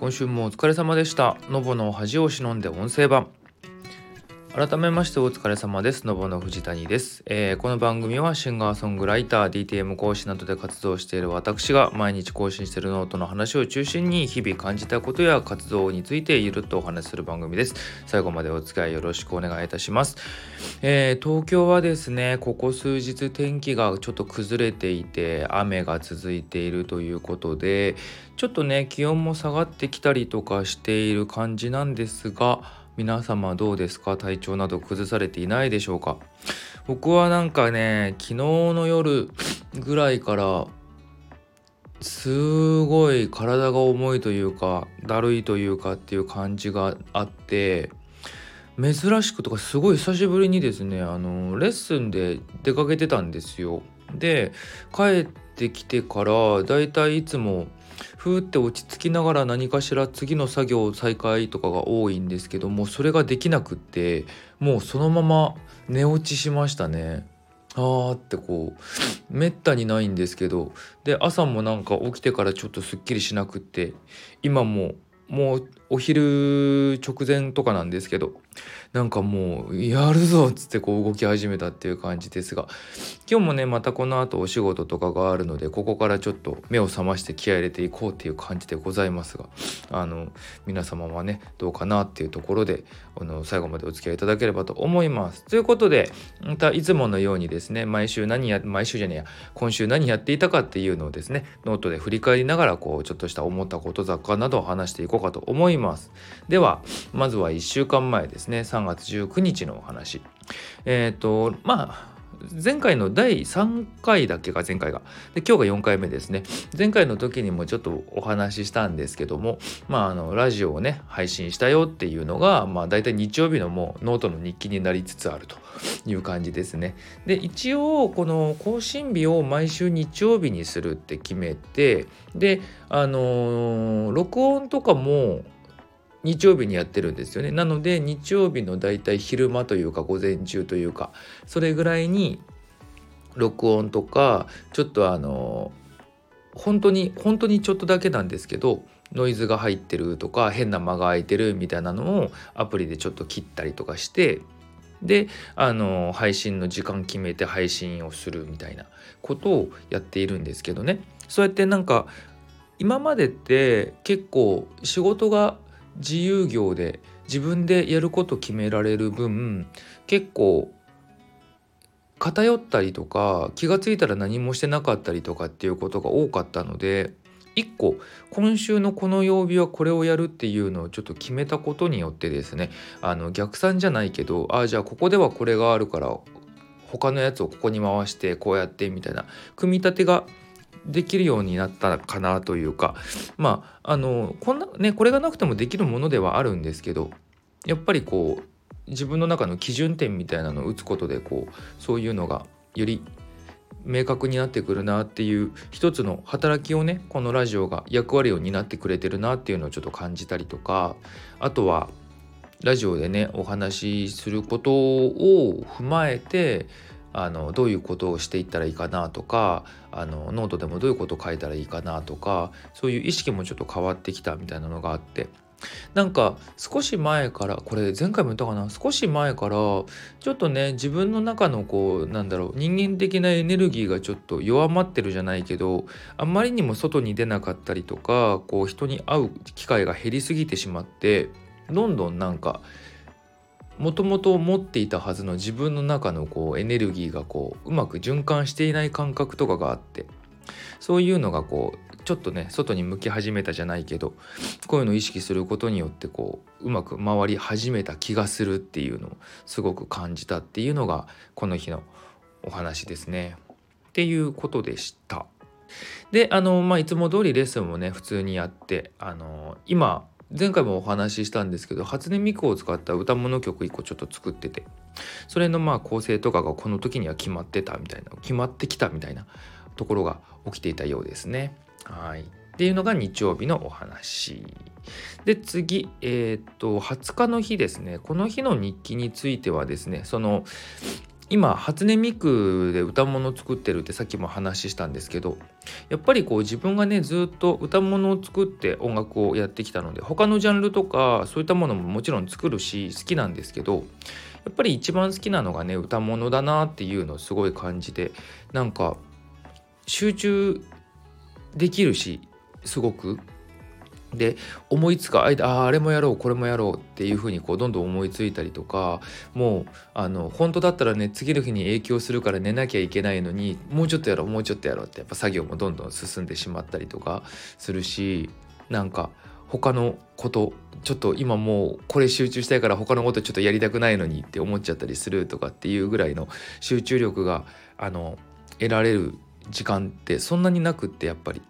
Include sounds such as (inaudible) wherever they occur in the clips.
今週もお疲れ様でした。のぼの恥を忍んで音声版。改めましてお疲れ様です。のぼの藤谷です、えー、この番組はシンガーソングライター、DTM 講師などで活動している私が毎日更新しているノートの話を中心に日々感じたことや活動についてゆるっとお話しする番組です。最後までお付き合いよろしくお願いいたします。えー、東京はですね、ここ数日天気がちょっと崩れていて雨が続いているということで、ちょっとね、気温も下がってきたりとかしている感じなんですが、皆様どうですか？体調など崩されていないでしょうか？僕はなんかね昨日の夜ぐらいからすごい体が重いというかだるいというかっていう感じがあって珍しくとかすごい久しぶりにですねあのレッスンで出かけてたんですよ。で帰ってきてからだいたいいつもふーって落ち着きながら何かしら次の作業再開とかが多いんですけどもそれができなくってもうそのまま寝落ちしましたね。あーってこうめったにないんですけどで朝もなんか起きてからちょっとすっきりしなくって今ももうお昼直前とかなんですけどなんかもうやるぞっつってこう動き始めたっていう感じですが今日もねまたこの後お仕事とかがあるのでここからちょっと目を覚まして気合入れていこうっていう感じでございますがあの皆様はねどうかなっていうところであの最後までお付き合いいただければと思います。ということでまたいつものようにですね毎週何や毎週じゃねえや今週何やっていたかっていうのをですねノートで振り返りながらこうちょっとした思ったこと雑貨などを話していこうかと思います。ではまずは1週間前ですね。3月19日のお話。えっ、ー、とまあ前回の第3回だっけか前回が。で今日が4回目ですね。前回の時にもちょっとお話ししたんですけどもまああのラジオをね配信したよっていうのがまあ大体日曜日のもうノートの日記になりつつあるという感じですね。で一応この更新日を毎週日曜日にするって決めてであのー、録音とかも日曜日にやってるんですよね。なので日曜日のだいたい昼間というか午前中というかそれぐらいに録音とかちょっとあの本当に本当にちょっとだけなんですけどノイズが入ってるとか変な間が空いてるみたいなのをアプリでちょっと切ったりとかしてであの配信の時間決めて配信をするみたいなことをやっているんですけどね。そうやってなんか今までって結構仕事が自由業で自分でやること決められる分結構偏ったりとか気が付いたら何もしてなかったりとかっていうことが多かったので1個今週のこの曜日はこれをやるっていうのをちょっと決めたことによってですねあの逆算じゃないけどああじゃあここではこれがあるから他のやつをここに回してこうやってみたいな組み立てができるようになったかなというかまああのこんなねこれがなくてもできるものではあるんですけどやっぱりこう自分の中の基準点みたいなのを打つことでこうそういうのがより明確になってくるなっていう一つの働きをねこのラジオが役割を担ってくれてるなっていうのをちょっと感じたりとかあとはラジオでねお話しすることを踏まえてあのどういうことをしていったらいいかなとかあのノートでもどういうことを書いたらいいかなとかそういう意識もちょっと変わってきたみたいなのがあって。なんか少し前からこれ前回も言ったかな？少し前からちょっとね自分の中のこうなんだろう人間的なエネルギーがちょっと弱まってるじゃないけどあんまりにも外に出なかったりとかこう人に会う機会が減りすぎてしまってどんどんなんかもともと持っていたはずの自分の中のこうエネルギーがこううまく循環していない感覚とかがあってそういうのがこうちょっとね外に向き始めたじゃないけどこういうのを意識することによってこううまく回り始めた気がするっていうのをすごく感じたっていうのがこの日のお話ですね。っていうことでした。であのまあいつも通りレッスンもね普通にやってあの今前回もお話ししたんですけど初音ミクを使った歌物曲1個ちょっと作っててそれのまあ構成とかがこの時には決まってたみたいな決まってきたみたいなところが起きていたようですね。はいっていうのが日曜日のお話。で次、えー、っと20日の日ですねこの日の日記についてはですねその今初音ミクで歌物を作ってるってさっきも話したんですけどやっぱりこう自分がねずっと歌物を作って音楽をやってきたので他のジャンルとかそういったものももちろん作るし好きなんですけどやっぱり一番好きなのがね歌物だなっていうのをすごい感じてなんか集中できるしすごく。で思いつく間あああれもやろうこれもやろうっていうふうにこうどんどん思いついたりとかもうあの本当だったらね次の日に影響するから寝なきゃいけないのにもうちょっとやろうもうちょっとやろうってやっぱ作業もどんどん進んでしまったりとかするしなんか他のことちょっと今もうこれ集中したいから他のことちょっとやりたくないのにって思っちゃったりするとかっていうぐらいの集中力があの得られる時間ってそんなになくってやっぱり。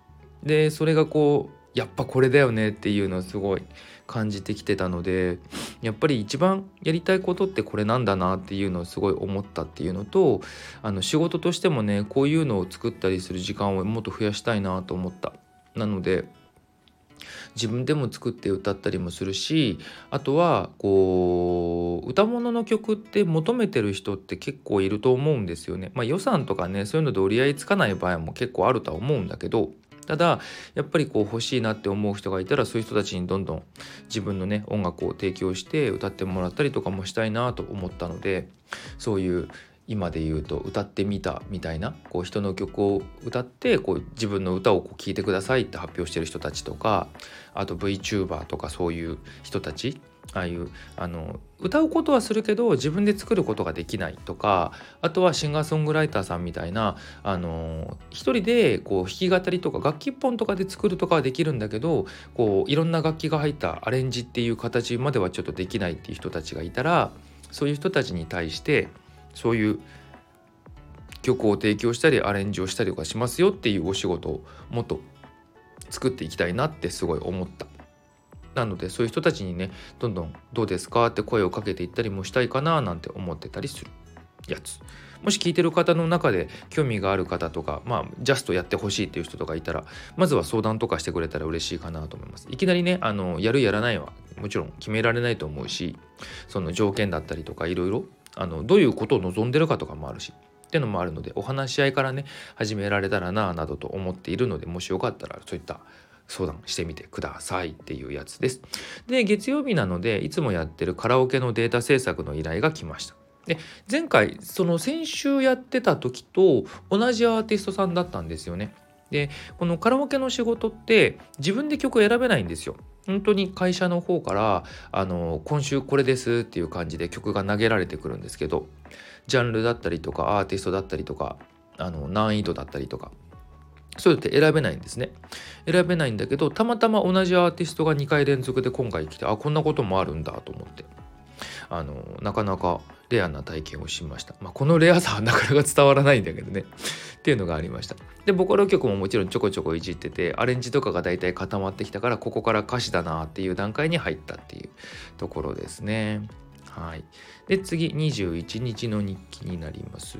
でそれがこうやっぱこれだよねっていうのをすごい感じてきてたのでやっぱり一番やりたいことってこれなんだなっていうのをすごい思ったっていうのとあの仕事としてもねこういうのを作ったりする時間をもっと増やしたいなと思ったなので自分でも作って歌ったりもするしあとはこう歌物の曲って求めてる人って結構いると思うんですよね。まあ、予算とかねそういうので折り合いつかない場合も結構あるとは思うんだけどただやっぱりこう欲しいなって思う人がいたらそういう人たちにどんどん自分のね音楽を提供して歌ってもらったりとかもしたいなと思ったのでそういう今で言うと歌ってみたみたいなこう人の曲を歌ってこう自分の歌をこう聴いてくださいって発表してる人たちとかあと VTuber とかそういう人たちああいうあの歌うことはするけど自分で作ることができないとかあとはシンガーソングライターさんみたいなあの一人でこう弾き語りとか楽器一本とかで作るとかはできるんだけどこういろんな楽器が入ったアレンジっていう形まではちょっとできないっていう人たちがいたらそういう人たちに対してそういう曲を提供したりアレンジをしたりとかしますよっていうお仕事をもっと作っていきたいなってすごい思った。なのでそういう人たちにねどんどん「どうですか?」って声をかけていったりもしたいかななんて思ってたりするやつ。もし聞いてる方の中で興味がある方とかまあジャストやってほしいっていう人とかいたらまずは相談とかしてくれたら嬉しいかなと思います。いきなりねあのやるやらないはもちろん決められないと思うしその条件だったりとかいろいろあのどういうことを望んでるかとかもあるしっていうのもあるのでお話し合いからね始められたらなあなどと思っているのでもしよかったらそういった相談してみてくださいっていうやつです。で月曜日なのでいつもやってるカラオケのデータ制作の依頼が来ました。で前回その先週やってた時と同じアーティストさんだったんですよね。でこのカラオケの仕事って自分で曲選べないんですよ。本当に会社の方からあの今週これですっていう感じで曲が投げられてくるんですけどジャンルだったりとかアーティストだったりとかあの難易度だったりとかそういうのって選べないんですね。選べないんだけどたまたま同じアーティストが2回連続で今回来てあこんなこともあるんだと思ってあのなかなかレアな体験をしました。まあ、このレアさはなかなか伝わらないんだけどねっていうのがありました。でボカロ曲ももちろんちょこちょこいじっててアレンジとかが大体固まってきたからここから歌詞だなっていう段階に入ったっていうところですね。はい。で、次、21日の日記になります。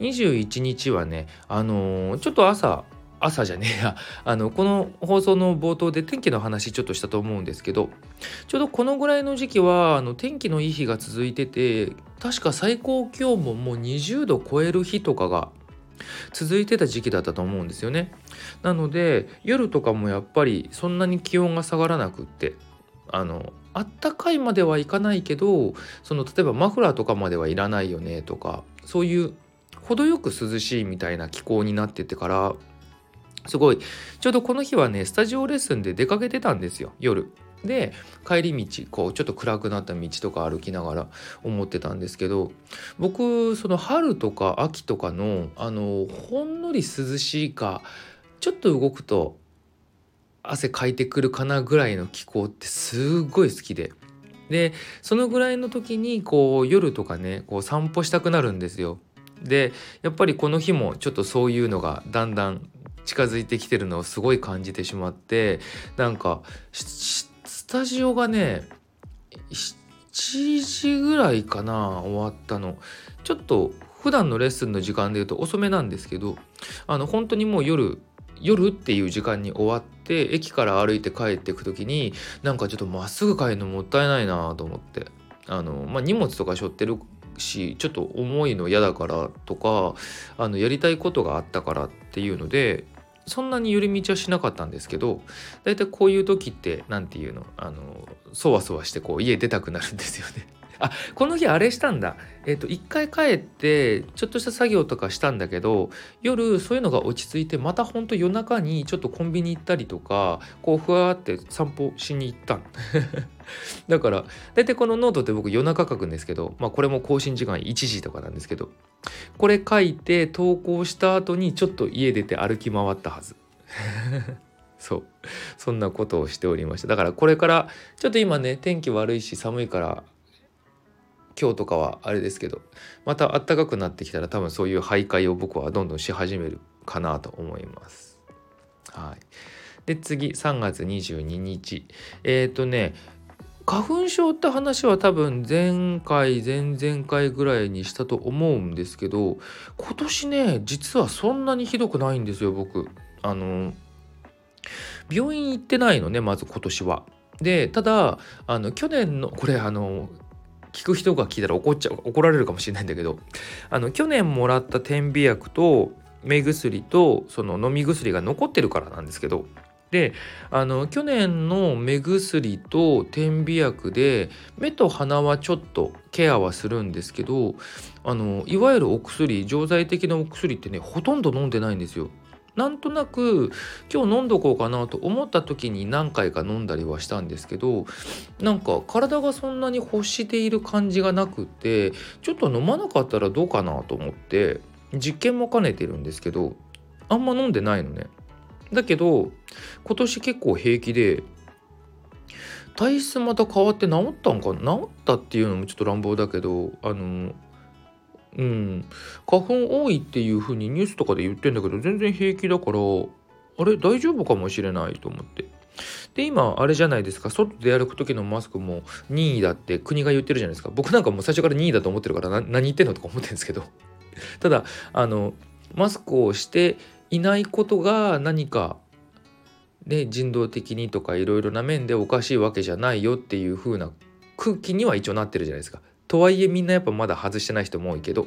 21日はね、あのー、ちょっと朝、朝じゃねえや、(laughs) あの、この放送の冒頭で天気の話ちょっとしたと思うんですけど、ちょうどこのぐらいの時期は、あの、天気のいい日が続いてて、確か最高気温ももう20度超える日とかが続いてた時期だったと思うんですよね。なので夜とかもやっぱりそんなに気温が下がらなくってあのあったかいまではいかないけどその例えばマフラーとかまではいらないよねとかそういう程よく涼しいみたいな気候になっててからすごいちょうどこの日はねスタジオレッスンで出かけてたんですよ夜。で帰り道こうちょっと暗くなった道とか歩きながら思ってたんですけど僕その春とか秋とかのあのほんのり涼しいかちょっと動くと汗かいてくるかなぐらいの気候ってすっごい好きで。でそのぐらいの時にこう夜とかねこう散歩したくなるんですよ。でやっぱりこの日もちょっとそういうのがだんだん近づいてきてるのをすごい感じてしまってなんかスタジオがね7時ぐらいかな終わったのちょっと普段のレッスンの時間で言うと遅めなんですけどあの本当にもう夜夜っていう時間に終わって駅から歩いて帰っていく時になんかちょっとまっすぐ帰るのもったいないなと思ってあの、まあ、荷物とか背負ってるしちょっと重いの嫌だからとかあのやりたいことがあったからっていうのでそんなに寄り道はしなかったんですけど大体こういう時って何て言うのあのそわそわしてこう家出たくなるんですよね。あこの日あれしたんだ。えっ、と一回帰ってちょっとした作業とかしたんだけど夜そういうのが落ち着いてまたほんと夜中にちょっとコンビニ行ったりとかこうふわって散歩しに行ったん (laughs) だから大体このノートって僕夜中書くんですけどまあこれも更新時間1時とかなんですけどこれ書いて投稿した後にちょっと家出て歩き回ったはず。(laughs) そう。そんなことをしておりました。だからこれからちょっと今ね天気悪いし寒いから今日とかはあれですけどまた暖かくなってきたら多分そういう徘徊を僕はどんどんし始めるかなと思います。はい、で次3月22日えっ、ー、とね花粉症って話は多分前回前々回ぐらいにしたと思うんですけど今年ね実はそんなにひどくないんですよ僕。あの病院行ってないのねまず今年は。でただあの去年のこれあの聞く人が聞いたら怒っちゃう怒られるかもしれないんだけどあの去年もらった点鼻薬と目薬とその飲み薬が残ってるからなんですけどであの去年の目薬と点鼻薬で目と鼻はちょっとケアはするんですけどあのいわゆるお薬錠剤的なお薬ってねほとんど飲んでないんですよ。なんとなく今日飲んどこうかなと思った時に何回か飲んだりはしたんですけどなんか体がそんなに欲している感じがなくてちょっと飲まなかったらどうかなと思って実験も兼ねてるんですけどあんま飲んでないのね。だけど今年結構平気で体質また変わって治ったんかな治ったっていうのもちょっと乱暴だけどあのうん、花粉多いっていう風にニュースとかで言ってんだけど全然平気だからあれ大丈夫かもしれないと思って。で今あれじゃないですか。外で歩く時のマスクも任意だって国が言ってるじゃないですか。僕なんかもう最初から任意だと思ってるから何言ってんのとか思ってるんですけど。(laughs) ただあのマスクをしていないことが何かね人道的にとかいろいろな面でおかしいわけじゃないよっていう風な空気には一応なってるじゃないですか。とはいえみんなやっぱまだ外してない人も多いけど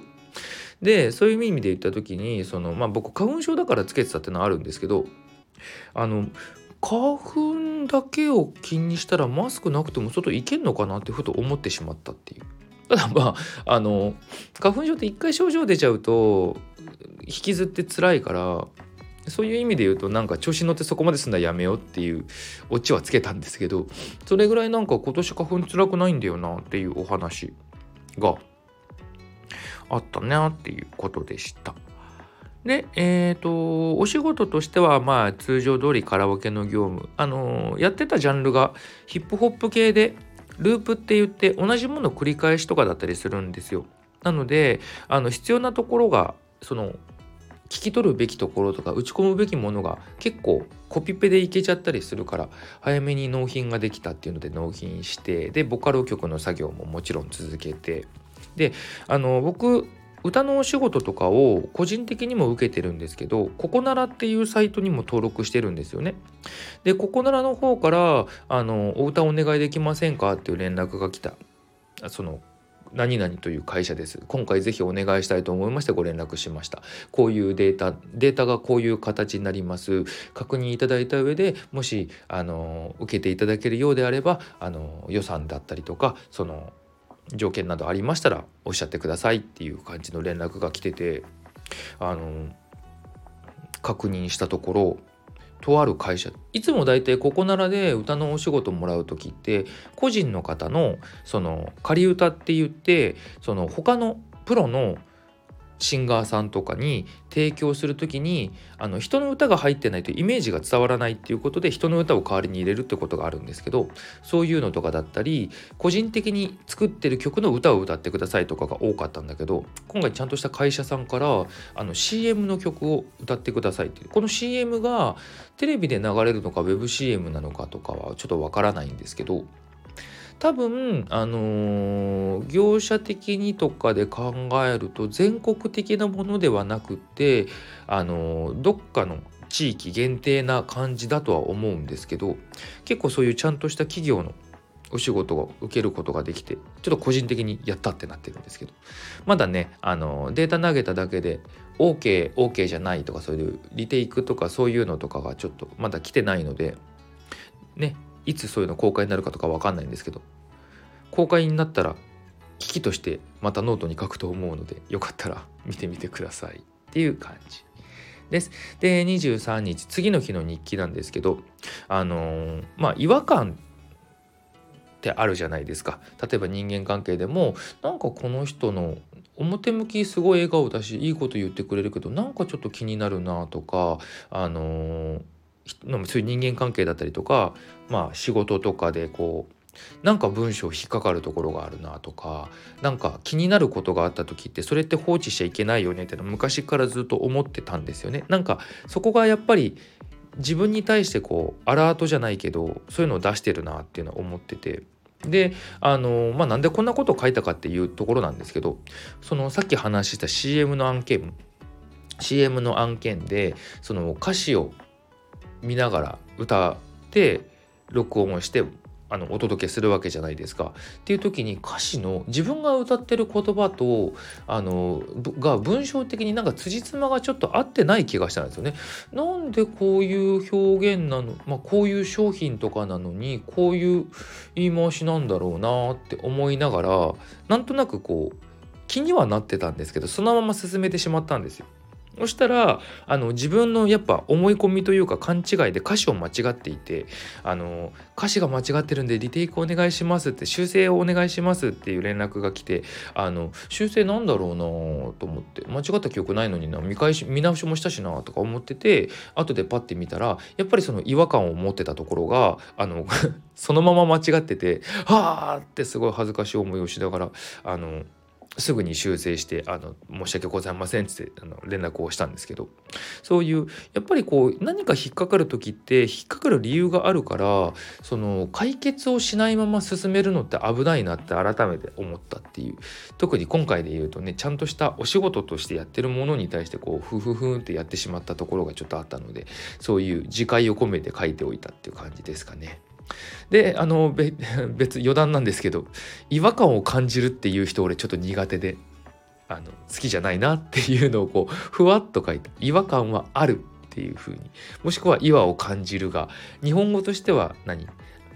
でそういう意味で言った時にそのまあ僕花粉症だからつけてたってのはあるんですけどあの花粉だけを気にしたらマスクなくても外行けんのかなってふと思ってしまったっていう。た (laughs) だまああの花粉症って一回症状出ちゃうと引きずって辛いからそういう意味で言うとなんか調子に乗ってそこまですんだやめようっていうオチはつけたんですけどそれぐらいなんか今年花粉辛くないんだよなっていうお話があったなっていうことでした。で、えっ、ー、と、お仕事としては、まあ、通常通りカラオケの業務。あのー、やってたジャンルがヒップホップ系で、ループって言って同じもの繰り返しとかだったりするんですよ。なので、あの、必要なところが、その、聞き取るべきところとか打ち込むべきものが結構コピペでいけちゃったりするから早めに納品ができたっていうので納品してでボカロ曲の作業ももちろん続けてであの僕歌のお仕事とかを個人的にも受けてるんですけどココナラっていうサイトにも登録してるんですよね。でココナラの方からあの「お歌お願いできませんか?」っていう連絡が来たその何々という会社です。今回ぜひお願いしたいと思いましてご連絡しました。こういうデータ、データがこういう形になります。確認いただいた上でもしあの受けていただけるようであればあの予算だったりとかその条件などありましたらおっしゃってくださいっていう感じの連絡が来ててあの確認したところとある会社。いつも大体ここならで歌のお仕事もらう時って個人の方のその仮歌って言ってその他のプロのシンガーさんとかに提供する時にあの人の歌が入ってないとイメージが伝わらないっていうことで人の歌を代わりに入れるってことがあるんですけどそういうのとかだったり個人的に作ってる曲の歌を歌ってくださいとかが多かったんだけど今回ちゃんとした会社さんからあの CM の曲を歌ってくださいっていうこの CM がテレビで流れるのか WebCM なのかとかはちょっとわからないんですけど多分あのー、業者的にとかで考えると全国的なものではなくてあのー、どっかの地域限定な感じだとは思うんですけど結構そういうちゃんとした企業のお仕事を受けることができてちょっと個人的にやったってなってるんですけど。まだねあのデータ投げただけで OKOK、OK, じゃないとかそういうリテイクとかそういうのとかがちょっとまだ来てないのでねいつそういうの公開になるかとか分かんないんですけど公開になったら危機としてまたノートに書くと思うのでよかったら見てみてくださいっていう感じです。で23日次の日の日記なんですけどあのー、まあ違和感ってあるじゃないですか例えば人間関係でもなんかこの人の表向きすごい笑顔だしいいこと言ってくれるけどなんかちょっと気になるなとかあのー、そういう人間関係だったりとかまあ仕事とかでこうなんか文章引っかかるところがあるなとかなんか気になることがあった時ってそれって放置しちゃいけないよねっての昔からずっと思ってたんですよね。なんかそこがやっぱり自分に対してこうアラートじゃないけどそういうのを出してるなっていうのは思っててであのまあなんでこんなことを書いたかっていうところなんですけどそのさっき話した CM の案件 CM の案件でその歌詞を見ながら歌って録音をしてあのお届けするわけじゃないですか。っていう時に歌詞の自分が歌ってる言葉とあのが文章的になんか辻褄がちょっと合ってない気がしたんですよね。なんでこういう表現なの、まあ、こういう商品とかなのにこういう言い回しなんだろうなって思いながらなんとなくこう気にはなってたんですけどそのまま進めてしまったんですよ。そしたらあの自分のやっぱ思い込みというか勘違いで歌詞を間違っていてあの歌詞が間違ってるんでリテイクお願いしますって修正をお願いしますっていう連絡が来てあの修正なんだろうなと思って間違った記憶ないのにな見返し見直しもしたしなとか思ってて後でパッて見たらやっぱりその違和感を持ってたところがあの (laughs) そのまま間違っててはあってすごい恥ずかしい思いをしながらあのすぐに修正してあの申し訳ございませんってあの連絡をしたんですけどそういうやっぱりこう何か引っかかる時って引っかかる理由があるからその解決をしないまま進めるのって危ないなって改めて思ったっていう特に今回で言うとねちゃんとしたお仕事としてやってるものに対してこうフフフンってやってしまったところがちょっとあったのでそういう自戒を込めて書いておいたっていう感じですかね。であの (laughs) 別余談なんですけど違和感を感じるっていう人俺ちょっと苦手であの好きじゃないなっていうのをこう (laughs) ふわっと書いて違和感はあるっていう風にもしくは違和を感じるが日本語としては何？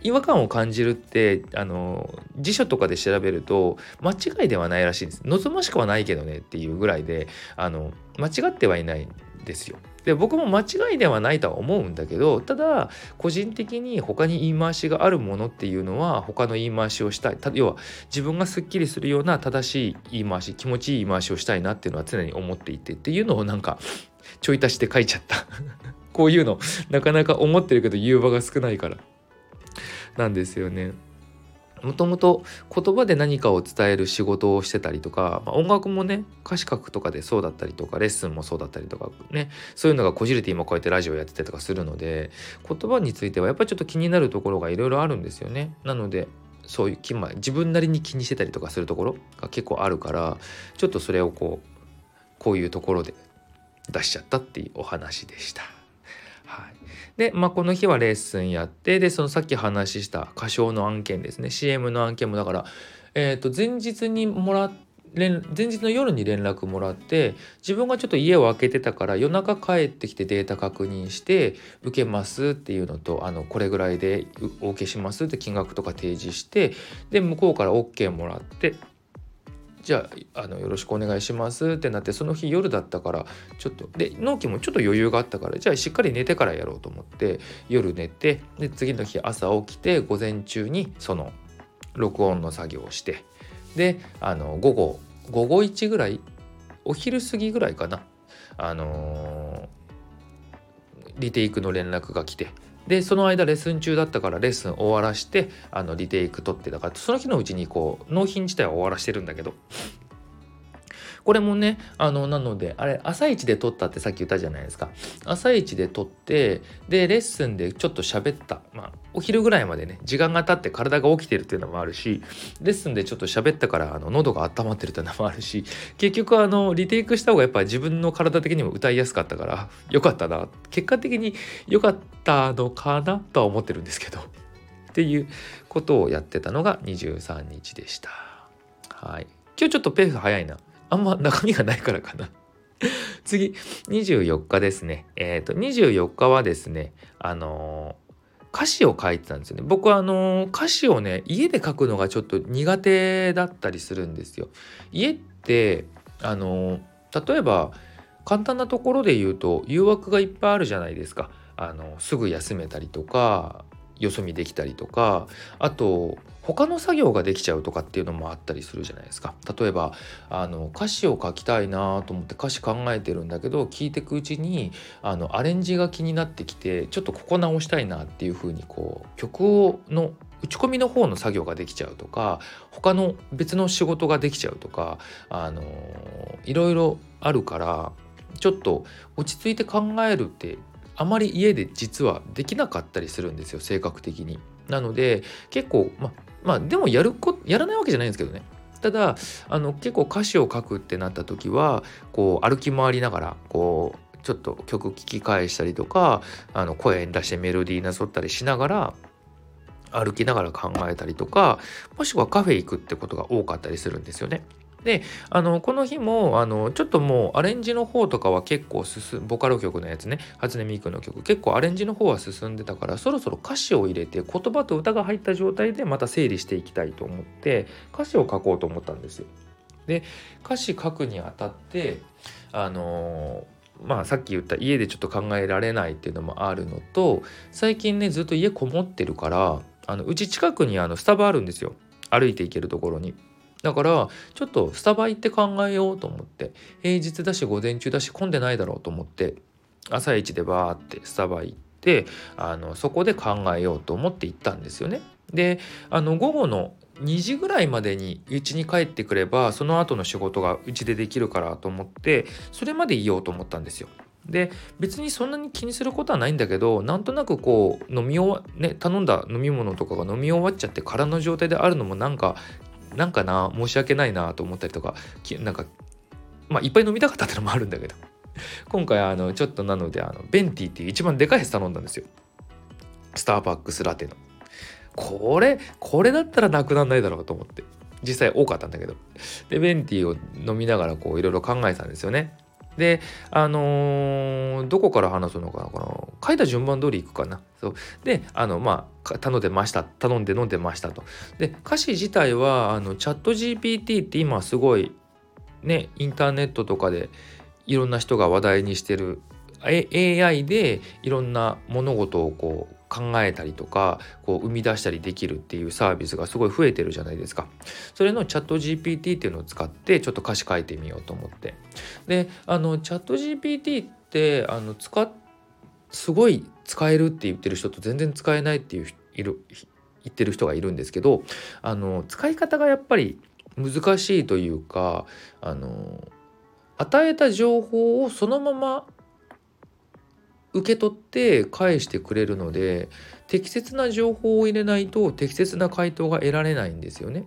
違和感を感じるってあの辞書とかで調べると間違いではないらしいんです。望ましくはないけどねっていうぐらいであの間違ってはいないんですよ。で僕も間違いではないとは思うんだけどただ個人的に他に言い回しがあるものっていうのは他の言い回しをしたい。要は自分がすっきりするような正しい言い回し気持ちいい言い回しをしたいなっていうのは常に思っていてっていうのをなんかちょい足して書いちゃった。(laughs) こういうのなかなか思ってるけど言う場が少ないから。なんですよね。もともと言葉で何かを伝える仕事をしてたりとか、まあ、音楽もね歌詞書くとかでそうだったりとかレッスンもそうだったりとかねそういうのがこじれて今こうやってラジオやってたりとかするので言葉についてはやっぱりちょっと気になるところがいろいろあるんですよね。なのでそういう気、ま自分なりに気にしてたりとかするところが結構あるからちょっとそれをこうこういうところで出しちゃったっていうお話でした。で、まあ、この日はレッスンやってでそのさっき話した歌唱の案件ですね。CM の案件もだから、えー、と前日にもら前日の夜に連絡もらって自分がちょっと家を空けてたから夜中帰ってきてデータ確認して受けますっていうのとあのこれぐらいでお受けしますって金額とか提示してで向こうから OK もらってじゃああのよろしくお願いしますってなってその日夜だったからちょっとで納期もちょっと余裕があったからじゃあしっかり寝てからやろうと思って夜寝てで次の日朝起きて午前中にその録音の作業をしてであの午後午後1ぐらいお昼過ぎぐらいかなあのー、リテイクの連絡が来てでその間レッスン中だったからレッスン終わらしてあのリテイク取ってだからその日のうちにこう納品自体は終わらしてるんだけど。これもねあのなのであれ朝一で撮ったってさっき言ったじゃないですか朝一で撮ってでレッスンでちょっと喋ったまあお昼ぐらいまでね時間が経って体が起きてるっていうのもあるしレッスンでちょっと喋ったからあの喉が温まってるっていうのもあるし結局あのリテイクした方がやっぱ自分の体的にも歌いやすかったからよかったな結果的に良かったのかなとは思ってるんですけどっていうことをやってたのが23日でした。はい。今日ちょっとペース早いな。あんま中身がないからかな (laughs) 次、24日ですね。えっ、ー、と、24日はですね、あのー、歌詞を書いてたんですよね。僕はあのー、歌詞をね、家で書くのがちょっと苦手だったりするんですよ。家って、あの例えば、簡単なところで言うと誘惑がいっぱいあるじゃないですか。あのすぐ休めたりとかよそ見できたりとかあと他の作業ができちゃうとかっていうのもあったりするじゃないですか例えばあの歌詞を書きたいなと思って歌詞考えてるんだけど聞いてくうちにあのアレンジが気になってきてちょっとここ直したいなっていう風にこう曲をの打ち込みの方の作業ができちゃうとか他の別の仕事ができちゃうとかあのいろいろあるからちょっと落ち着いて考えるってあまり家で実はできなかったりするんですよ性格的に。なので結構ままあでもやるこやらないわけじゃないんですけどね。ただあの結構歌詞を書くってなった時はこう歩き回りながらこうちょっと曲聴き返したりとかあの声出してメロディーなぞったりしながら歩きながら考えたりとかもしくはカフェ行くってことが多かったりするんですよね。であのこの日もあのちょっともうアレンジの方とかは結構進ボカロ曲のやつね初音ミクの曲結構アレンジの方は進んでたからそろそろ歌詞を入れて言葉と歌が入った状態でまた整理していきたいと思って歌詞を書こうと思ったんですよ。で歌詞書くにあたってあのまあさっき言った家でちょっと考えられないっていうのもあるのと最近ねずっと家こもってるからあのうち近くにあのスタバあるんですよ歩いて行けるところに。だからちょっとスタバ行って考えようと思って平日だし午前中だし混んでないだろうと思って朝一でバーってスタバ行ってあのそこで考えようと思って行ったんですよね。であの午後の2時ぐらいまでに家に帰ってくればその後の仕事がうちでできるからと思ってそれまでいようと思ったんですよ。で別にそんなに気にすることはないんだけどなんとなくこう飲み終わね頼んだ飲み物とかが飲み終わっちゃって空の状態であるのもなんかなんかな申し訳ないなと思ったりとかなんかまあいっぱい飲みたかったってのもあるんだけど。(laughs) 今回あのちょっとなのであのベンティっていう一番でかいやつ頼んだんですよ。スターバックスラテの。これこれだったらなくなんないだろうと思って。実際多かったんだけど。でベンティを飲みながらこういろいろ考えたんですよね。であのー、どこから話すのかなこの書いた順番通りいくかなそうであのまあ頼んでました頼んで飲んでましたとで歌詞自体はあのチャット GPT って今すごいねインターネットとかでいろんな人が話題にしてる AI でいろんな物事をこう考えたりとかこう生み出したりできるっていうサービスがすごい増えてるじゃないですか。それのチャット GPT っていうのを使ってちょっと歌詞書いてみようと思って。であのチャット GPT ってあの使っすごい使えるって言ってる人と全然使えないっていういる言ってる人がいるんですけどあの使い方がやっぱり難しいというかあの与えた情報をそのまま受け取って返してくれるので適切な情報を入れないと適切な回答が得られないんですよね。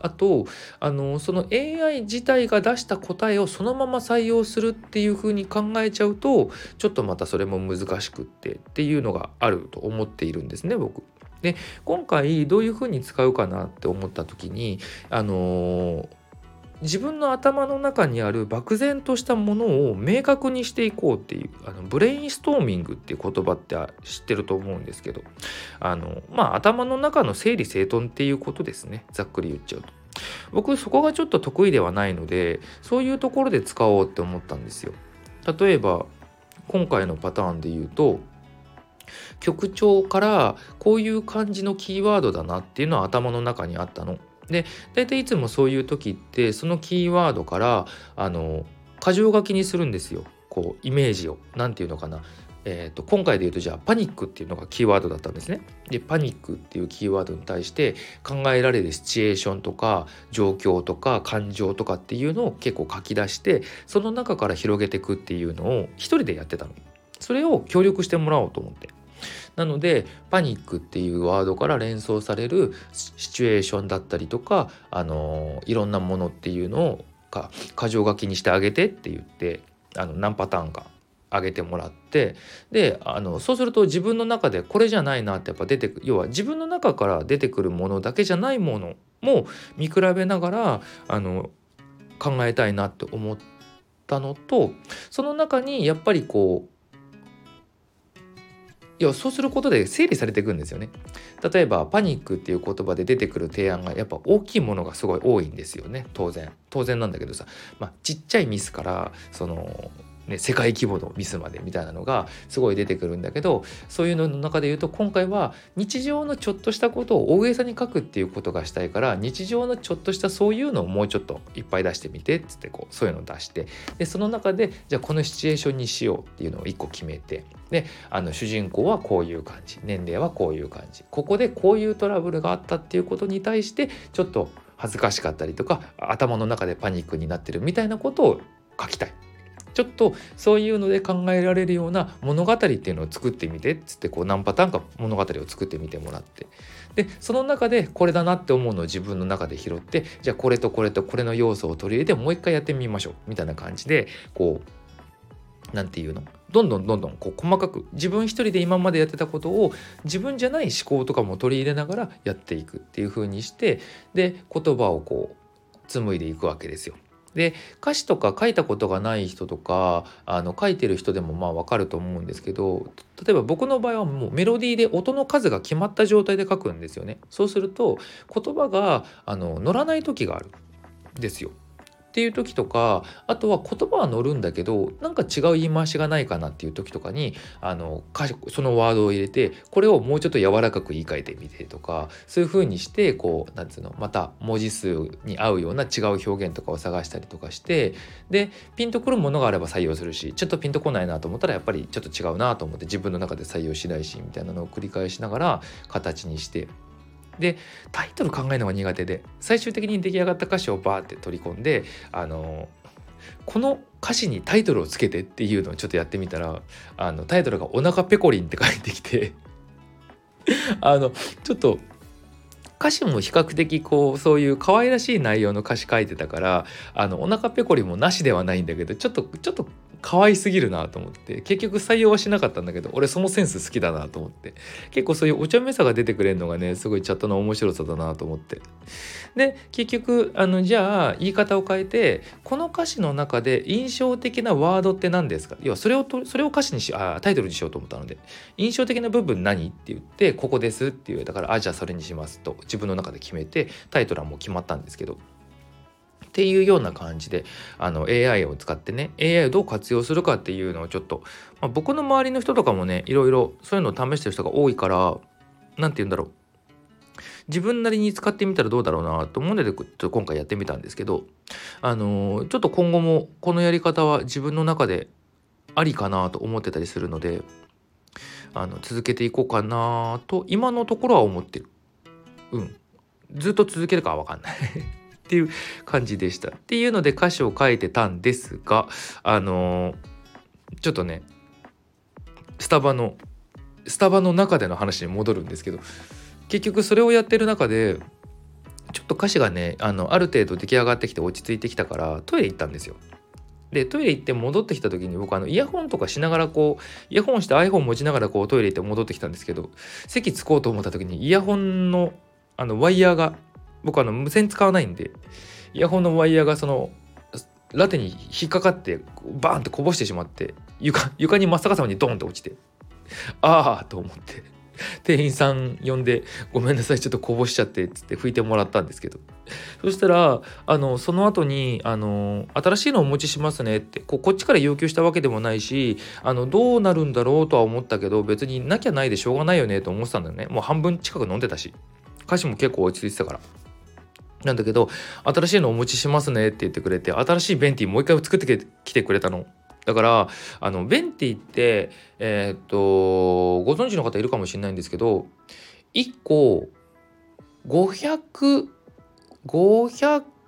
あとあのその AI 自体が出した答えをそのまま採用するっていうふうに考えちゃうとちょっとまたそれも難しくってっていうのがあると思っているんですね僕。で今回どういうふうに使うかなって思った時にあのー自分の頭の中にある漠然としたものを明確にしていこうっていうあのブレインストーミングっていう言葉って知ってると思うんですけどあのまあ頭の中の整理整頓っていうことですねざっくり言っちゃうと。僕そこがちょっと得意ではないのでそういうところで使おうって思ったんですよ。例えば今回のパターンで言うと局長からこういう感じのキーワードだなっていうのは頭の中にあったの。で大体いつもそういう時ってそのキーワードからあの箇条書きにするんですよこうイメージを何て言うのかなえーと、今回で言うとじゃあパニックっていうのがキーワードだったんですね。でパニックっていうキーワードに対して考えられるシチュエーションとか状況とか感情とかっていうのを結構書き出してその中から広げていくっていうのを一人でやってたの。それを協力してもらおうと思って。なのでパニックっていうワードから連想されるシチュエーションだったりとか、あのいろんなものっていうのをか箇条書きにしてあげてって言ってあの何パターンかあげてもらってであのそうすると自分の中でこれじゃないなってやっぱ出てく要は自分の中から出てくるものだけじゃないものも見比べながらあの考えたいなって思ったのとその中にやっぱりこう要はそうすることで整理されていくんですよね。例えばパニックっていう言葉で出てくる提案がやっぱ大きいものがすごい多いんですよね。当然。当然なんだけどさ、まあ、ちっちゃいミスからそのね、世界規模のミスまでみたいなのがすごい出てくるんだけどそういうのの中で言うと今回は日常のちょっとしたことを大げさに書くっていうことがしたいから日常のちょっとしたそういうのをもうちょっといっぱい出してみてっつってこうそういうのを出してでその中でじゃあこのシチュエーションにしようっていうのを1個決めてであの主人公はこういう感じ年齢はこういう感じここでこういうトラブルがあったっていうことに対してちょっと恥ずかしかったりとか頭の中でパニックになってるみたいなことを書きたい。ちょっとそういうので考えられるような物語っていうのを作ってみてっつってこう何パターンか物語を作ってみてもらってでその中でこれだなって思うのを自分の中で拾ってじゃあこれとこれとこれの要素を取り入れてもう一回やってみましょうみたいな感じでこう何て言うの？どんどんどんどんこう細かく自分一人で今までやってたことを自分じゃない思考とかも取り入れながらやっていくっていう風にしてで言葉をこう紡いでいくわけですよ。で歌詞とか書いたことがない人とかあの書いてる人でもまあ分かると思うんですけど例えば僕の場合はもうメロディーで音の数が決まった状態で書くんですよね。そうすると言葉があの乗らない時があるんですよ。っていう時とかあとは言葉は乗るんだけどなんか違う言い回しがないかなっていう時とかにあのそのワードを入れてこれをもうちょっと柔らかく言い換えてみてとかそういう風にしてこうなんつうのまた文字数に合うような違う表現とかを探したりとかしてでピンとくるものがあれば採用するしちょっとピンとこないなと思ったらやっぱりちょっと違うなと思って自分の中で採用しないしみたいなのを繰り返しながら形にしてでタイトル考えるのが苦手で最終的に出来上がった歌詞をバーって取り込んであのこの歌詞にタイトルをつけてっていうのをちょっとやってみたらあのタイトルが「お腹ペコリン」って書いてきて (laughs) あのちょっと歌詞も比較的こうそういう可愛らしい内容の歌詞書いてたからあのお腹ペコリもなしではないんだけどちょっとちょっと可愛すぎるなと思って結局採用はしなかったんだけど俺そのセンス好きだなと思って結構そういうお茶目さが出てくれるのがねすごいチャットの面白さだなと思って。で結局あのじゃあ言い方を変えてこの歌詞の中で印象的なワードって何ですか？要はそれをとそれを歌詞にしあタイトルにしようと思ったので印象的な部分何って言ってここですっていう。だからあじゃあそれにしますと自分の中で決めてタイトルはもう決まったんですけどっていうような感じであの AI を使ってね AI をどう活用するかっていうのをちょっと、まあ、僕の周りの人とかもねいろいろそういうのを試してる人が多いから何て言うんだろう。自分なりに使ってみたらどうだろうなと思うのでちょっと今回やってみたんですけどあの、ちょっと今後もこのやり方は自分の中でありかなと思ってたりするのであの続けていこうかなと今のところは思ってる。うん。ずっと続けるかは分かんない。っていう感じでした。っていうので歌詞を書いてたんですがあのー、ちょっとねスタバのスタバの中での話に戻るんですけど結局それをやってる中でちょっと歌詞がねあのある程度出来上がってきて落ち着いてきたからトイレ行ったんですよ。でトイレ行って戻ってきた時に僕あのイヤホンとかしながらこうイヤホンして iPhone 持ちながらこうトイレ行って戻ってきたんですけど席着こうと思った時にイヤホンのあのワイヤーが僕あの無線使わないんでイヤホンのワイヤーがそのラテに引っかかってバーンってこぼしてしまって床床に真っ逆さまにドーンって落ちてああと思って店員さん呼んで「ごめんなさいちょっとこぼしちゃって」っつって拭いてもらったんですけどそしたらあのその後にあの新しいのお持ちしますねってここっちから要求したわけでもないしあのどうなるんだろうとは思ったけど別になきゃないでしょうがないよねと思ってたんだよねもう半分近く飲んでたし歌詞も結構落ち着いてたから。なんだけど新しいのお持ちしますねって言ってくれて新しいベンティもう一回作ってきてくれたの。だからあのベンティってえー、っとご存知の方いるかもしれないんですけど1個500500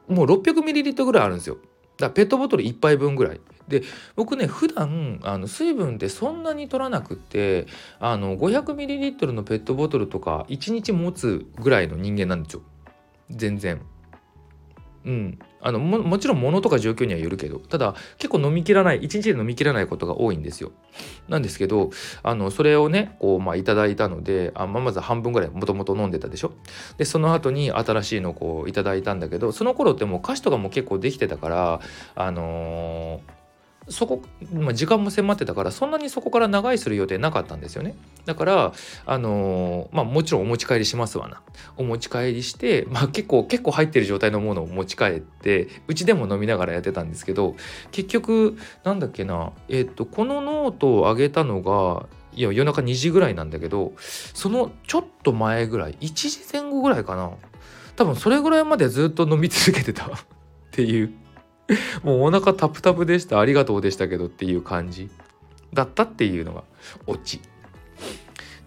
もう 600ml ぐらいあるんですよ。だペットボトル1杯分ぐらい。で僕ね普段あの水分ってそんなに取らなくてあの 500ml のペットボトルとか1日持つぐらいの人間なんですよ。全然。うん。あのももちろん物とか状況にはよるけどただ結構飲みきらない一日で飲みきらないことが多いんですよ。なんですけどあのそれをねこうまあいただいたのであ、まあ、まず半分ぐらいもともと飲んでたでしょ？でその後に新しいのをこういただいたんだけどその頃ってもう歌詞とかも結構できてたからあのーそこ、まあ、時間も迫ってたからそんなにそこから長居する予定なかったんですよね。だからあのー、まあもちろんお持ち帰りしますわな。お持ち帰りして、まあ、結構結構入ってる状態のものを持ち帰ってうちでも飲みながらやってたんですけど結局なんだっけなえっ、とこのノートをあげたのがいや夜中2時ぐらいなんだけどそのちょっと前ぐらい1時前後ぐらいかな。多分それぐらいまでずっと飲み続けてた (laughs) っていう。(laughs) もうお腹タプタプでしたありがとうでしたけどっていう感じ。だったっていうのがオチ。っ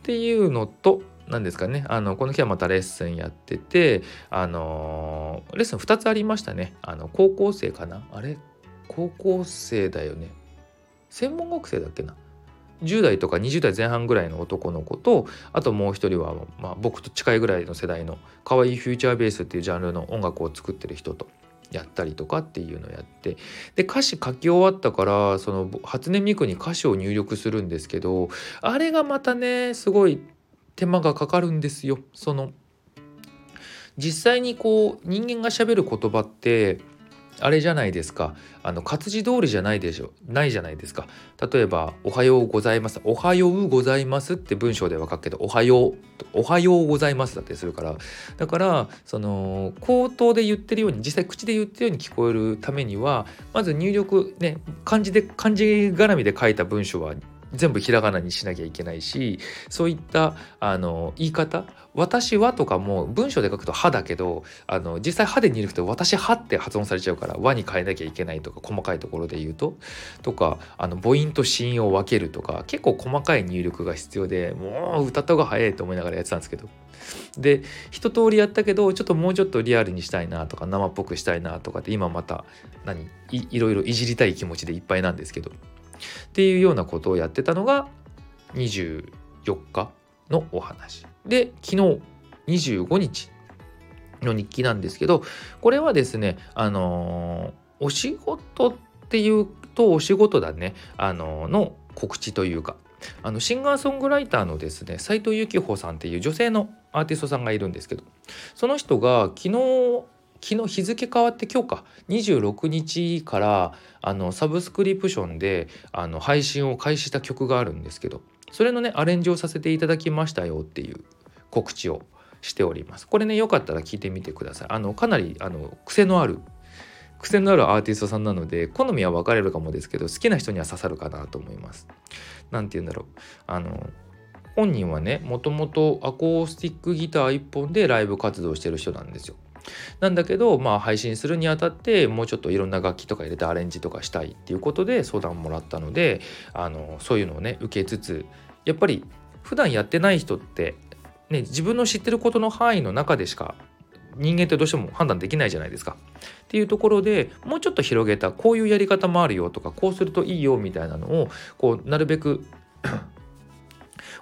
ていうのと何ですかね。あのこの日はまたレッスンやっててあのレッスン2つありましたね。あの高校生かな？あれ？高校生だよね。専門学生だっけな？10代とか20代前半ぐらいの男の子とあともう一人は、まあ、僕と近いぐらいの世代の可愛いフューチャーベースっていうジャンルの音楽を作ってる人と。やったりとかっていうのをやってで歌詞書き終わったからその初音ミクに歌詞を入力するんですけどあれがまたねすごい手間がかかるんですよ。その実際にこう人間がしゃべる言葉ってあれじゃないですか。あの活字通りじゃないでしょ。ないじゃないですか。例えば「おはようございます」「おはようございます」って文章では書くけど「おはよう」「おはようございます」だったりするから。だからその口頭で言ってるように実際口で言ってるように聞こえるためにはまず入力ね漢字で漢字絡みで書いた文章は全部ひらがなにしなきゃいけないしそういったあの言い方「私は」とかも文章で書くと「は」だけどあの実際「は」で入力と「私は」って発音されちゃうから「和」に変えなきゃいけないとか細かいところで言うととかあの母音と子音を分けるとか結構細かい入力が必要でもう歌った方が早いと思いながらやってたんですけど。で一通りやったけどちょっともうちょっとリアルにしたいなとか生っぽくしたいなとかって今また何いいろいろいじりたい気持ちでいっぱいなんですけど。っていうようなことをやってたのが24日のお話。で昨日25日の日記なんですけどこれはですねあのー、お仕事っていうとお仕事だね。あのー、の告知というか。あのシンガーソングライターのですね斉藤幸穂さんっていう女性のアーティストさんがいるんですけど。その人が昨日昨日日付変わって今日か。26日からあのサブスクリプションであの配信を開始した曲があるんですけどそれのねアレンジをさせていただきましたよっていう告知をしております。これねよかったら聞いてみてください。あのかなりあの癖のある癖のあるアーティストさんなので好みは分かれるかもですけど好きな人には刺さるかなと思います。何て言うんだろう。あの本人はねもともとアコースティックギター1本でライブ活動してる人なんですよ。なんだけど、まあ、配信するにあたってもうちょっといろんな楽器とか入れてアレンジとかしたいっていうことで相談もらったのであのそういうのをね受けつつやっぱり普段やってない人って、ね、自分の知ってることの範囲の中でしか人間ってどうしても判断できないじゃないですか。っていうところでもうちょっと広げたこういうやり方もあるよとかこうするといいよみたいなのをこうなるべく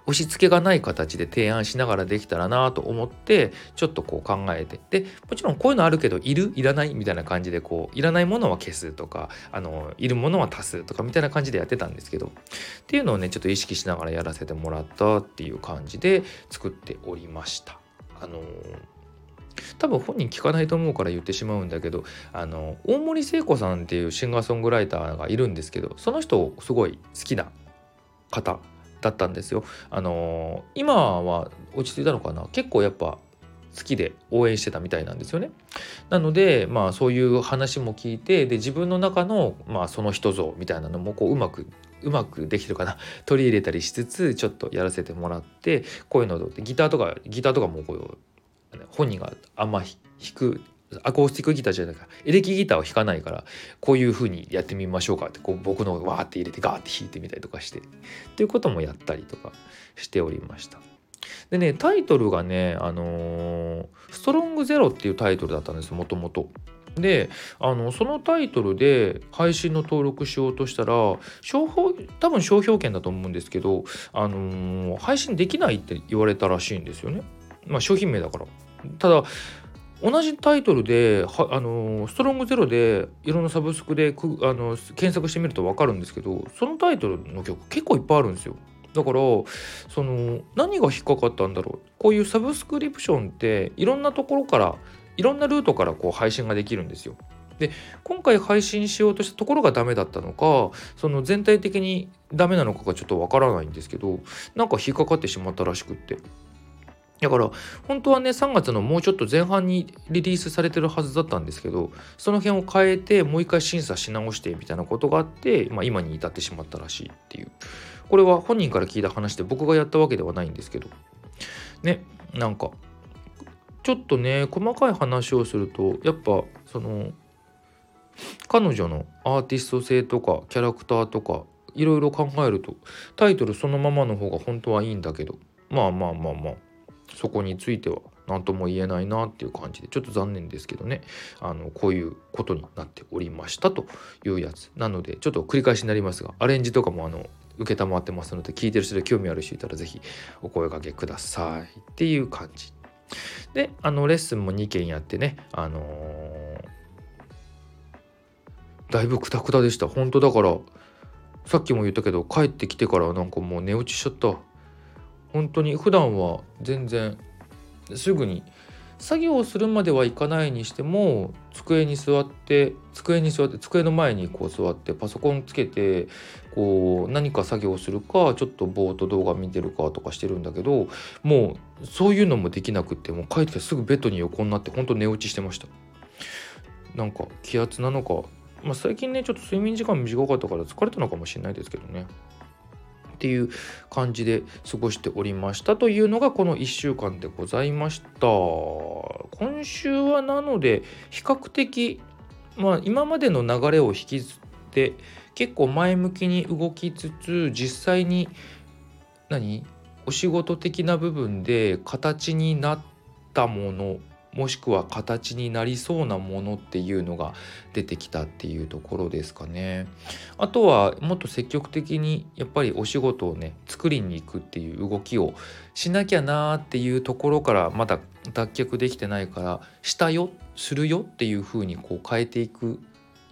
押し付けがない形で提案しながらできたらなと思ってちょっとこう考えて。でもちろんこういうのあるけどいるいらないみたいな感じでこういらないものは消すとかあのいるものは足すとかみたいな感じでやってたんですけど。っていうのをねちょっと意識しながらやらせてもらったっていう感じで作っておりました。あの多分本人聞かないと思うから言ってしまうんだけどあの大森聖子さんっていうシンガーソングライターがいるんですけどその人すごい好きな方。だったんですよ。あのー、今は落ち着いたのかな？結構やっぱ好きで応援してたみたいなんですよね。なのでまあそういう話も聞いてで自分の中の、まあ、その人像みたいなのもこううまくうまくできてるかな？(laughs) 取り入れたりしつつちょっとやらせてもらってこういうのでギターとかギターとかもこう本人があんま弾くアコースティックギターじゃないかエレキギターを弾かないからこういう風にやってみましょうかってこう僕のわーって入れてガーって弾いてみたりとかしてっていうこともやったりとかしておりました。でねタイトルがね「あのー、ストロングゼロ」っていうタイトルだったんですもともと。であのそのタイトルで配信の登録しようとしたら商標多分商標権だと思うんですけど、あのー、配信できないって言われたらしいんですよね。まあ商品名だから。ただ同じタイトルではあのストロングゼロでいろんなサブスクでくあの検索してみると分かるんですけどそのタイトルの曲結構いっぱいあるんですよ。だからその何が引っかかったんだろうこういうサブスクリプションっていろんなところからいろんなルートからこう配信ができるんですよ。で今回配信しようとしたところがダメだったのかその全体的にダメなのかがちょっとわからないんですけどなんか引っかかってしまったらしくってだから本当はね3月のもうちょっと前半にリリースされてるはずだったんですけどその辺を変えてもう一回審査し直してみたいなことがあって、まあ、今に至ってしまったらしいっていう。これは本人から聞いた話で僕がやったわけではないんですけど。ねなんかちょっとね細かい話をするとやっぱその彼女のアーティスト性とかキャラクターとかいろいろ考えるとタイトルそのままの方が本当はいいんだけど。まあまあまあまあ。そこについては何とも言えないなっていう感じでちょっと残念ですけどね。あのこういうことになっておりましたというやつなのでちょっと繰り返しになりますがアレンジとかもあの承ってますので聞いてる人で興味ある人いたら是非お声掛けくださいっていう感じ。であのレッスンも2件やってねあのー、だいぶクタクタでした。本当だからさっきも言ったけど帰ってきてからなんかもう寝落ちしちゃった。本当に普段は全然すぐに作業をするまではいかないにしても机に座って机に座って机の前にこう座ってパソコンつけてこう何か作業するかちょっとぼーっと動画見てるかとかしてるんだけどもうそういうのもできなくってもう帰ってすぐベッドに横になってほんと寝落ちしてました。なんか気圧なのかまあ最近ねちょっと睡眠時間短かったから疲れたのかもしれないですけどね。っていう感じで過ごしておりましたというのがこの1週間でございました。今週はなので比較的まあ今までの流れを引きずって結構前向きに動きつつ実際に何？お仕事的な部分で形になったものもしくは形になりそうなものっていうのが出てきたっていうところですかね。あとはもっと積極的にやっぱりお仕事をね作りに行くっていう動きをしなきゃなーっていうところからまだ脱却できてないからしたよするよっていうふうにこう変えていく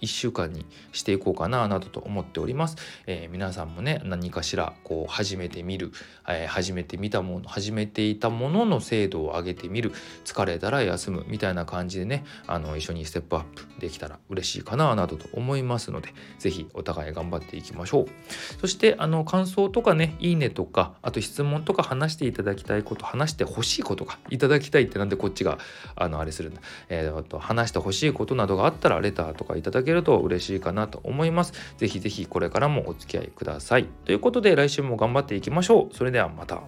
1週間にしていこうかななどと思っております、えー、皆さんもね何かしらこう始めてみる、えー、始めてみたもの始めていたものの精度を上げてみる。疲れたら休むみたいな感じでねあの一緒にステップアップできたら嬉しいかななどと思いますので是非お互い頑張っていきましょう。そしてあの感想とかねいいねとかあと質問とか話していただきたいこと話してほしいことがいただきたいってなんでこっちがあのあれするんだ、えー、と話してほしいことなどがあったらレターとかいただけると嬉しいかなと思います。ぜひぜひこれからもお付き合いください。ということで来週も頑張っていきましょう。それではまた。